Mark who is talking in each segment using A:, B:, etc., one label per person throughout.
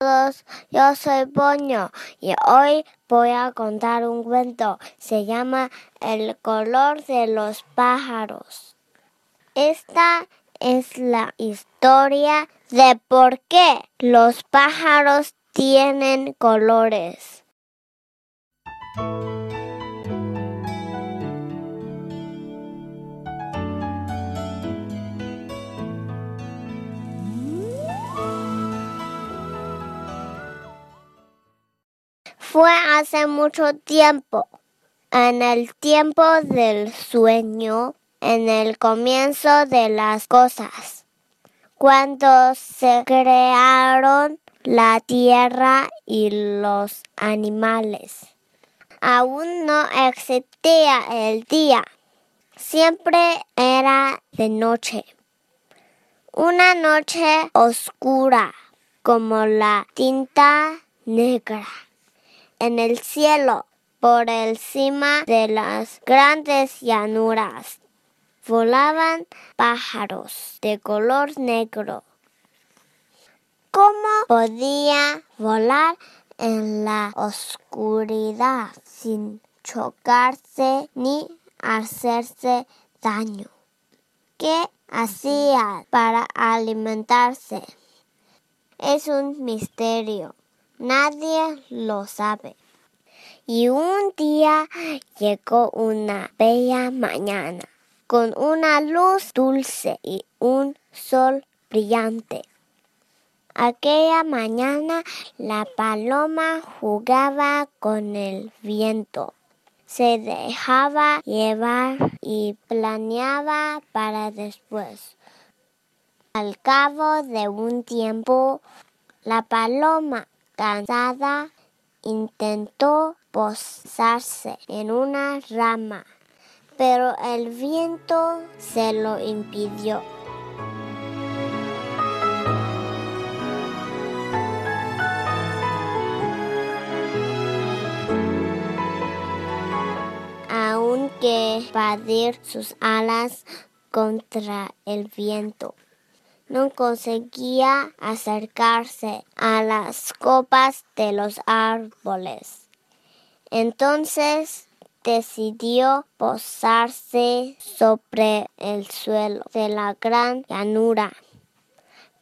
A: todos, yo soy Boño y hoy voy a contar un cuento. Se llama El color de los pájaros. Esta es la historia de por qué los pájaros tienen colores. Fue hace mucho tiempo, en el tiempo del sueño, en el comienzo de las cosas, cuando se crearon la tierra y los animales. Aún no existía el día, siempre era de noche. Una noche oscura como la tinta negra en el cielo, por encima de las grandes llanuras, volaban pájaros de color negro. ¿Cómo podía volar en la oscuridad sin chocarse ni hacerse daño? ¿Qué hacía para alimentarse? Es un misterio. Nadie lo sabe. Y un día llegó una bella mañana con una luz dulce y un sol brillante. Aquella mañana la paloma jugaba con el viento. Se dejaba llevar y planeaba para después. Al cabo de un tiempo, la paloma cansada, intentó posarse en una rama, pero el viento se lo impidió. Aunque batir sus alas contra el viento no conseguía acercarse a las copas de los árboles. Entonces decidió posarse sobre el suelo de la gran llanura.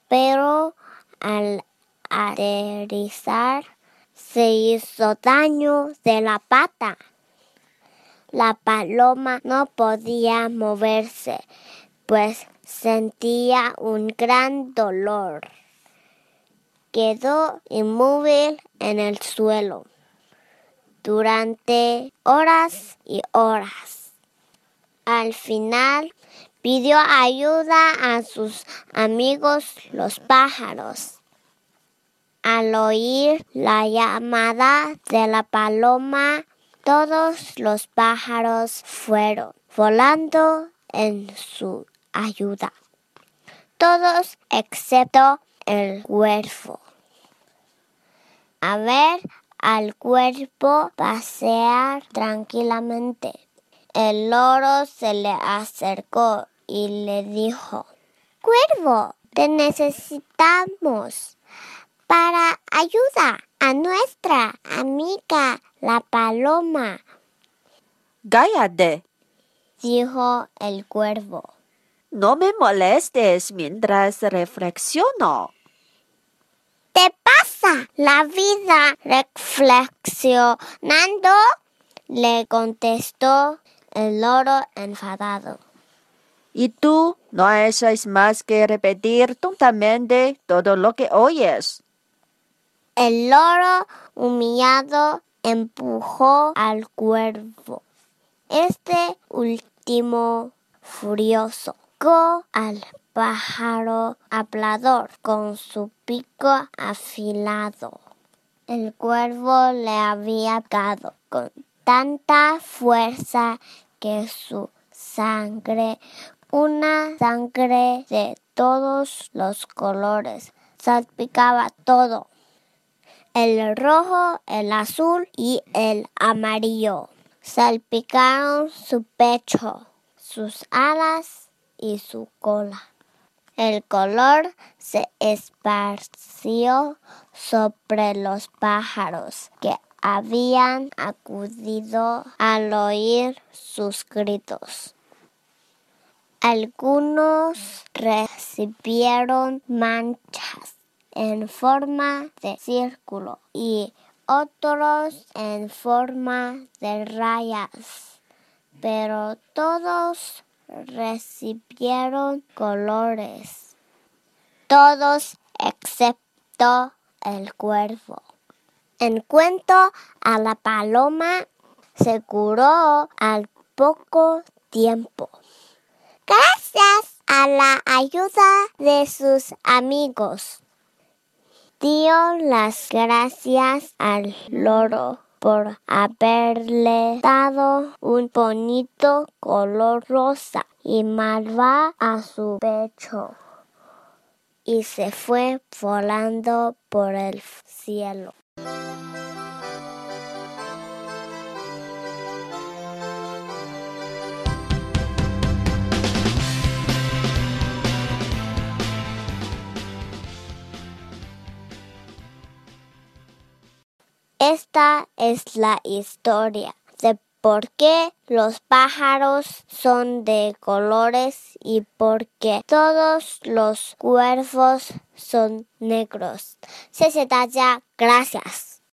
A: Pero al aterrizar se hizo daño de la pata. La paloma no podía moverse, pues sentía un gran dolor. Quedó inmóvil en el suelo durante horas y horas. Al final pidió ayuda a sus amigos los pájaros. Al oír la llamada de la paloma, todos los pájaros fueron volando en su ayuda. Todos excepto el cuervo. A ver al cuerpo pasear tranquilamente. El loro se le acercó y le dijo, Cuervo, te necesitamos para ayuda a nuestra amiga la paloma.
B: Cállate,
A: dijo el cuervo.
B: No me molestes mientras reflexiono.
A: ¿Te pasa la vida reflexionando? le contestó el loro enfadado.
B: Y tú no haces más que repetir tontamente todo lo que oyes.
A: El loro, humillado, empujó al cuervo. Este último, furioso, al pájaro hablador con su pico afilado. El cuervo le había dado con tanta fuerza que su sangre, una sangre de todos los colores, salpicaba todo. El rojo, el azul y el amarillo salpicaron su pecho, sus alas y su cola. el color se esparció sobre los pájaros que habían acudido al oír sus gritos. Algunos recibieron manchas en forma de círculo y otros en forma de rayas, pero todos recibieron colores, todos excepto el cuervo. En cuanto a la paloma, se curó al poco tiempo. Gracias a la ayuda de sus amigos. Dio las gracias al loro por haberle dado un bonito color rosa y malva a su pecho y se fue volando por el cielo. Esta es la historia de por qué los pájaros son de colores y por qué todos los cuervos son negros. Gracias.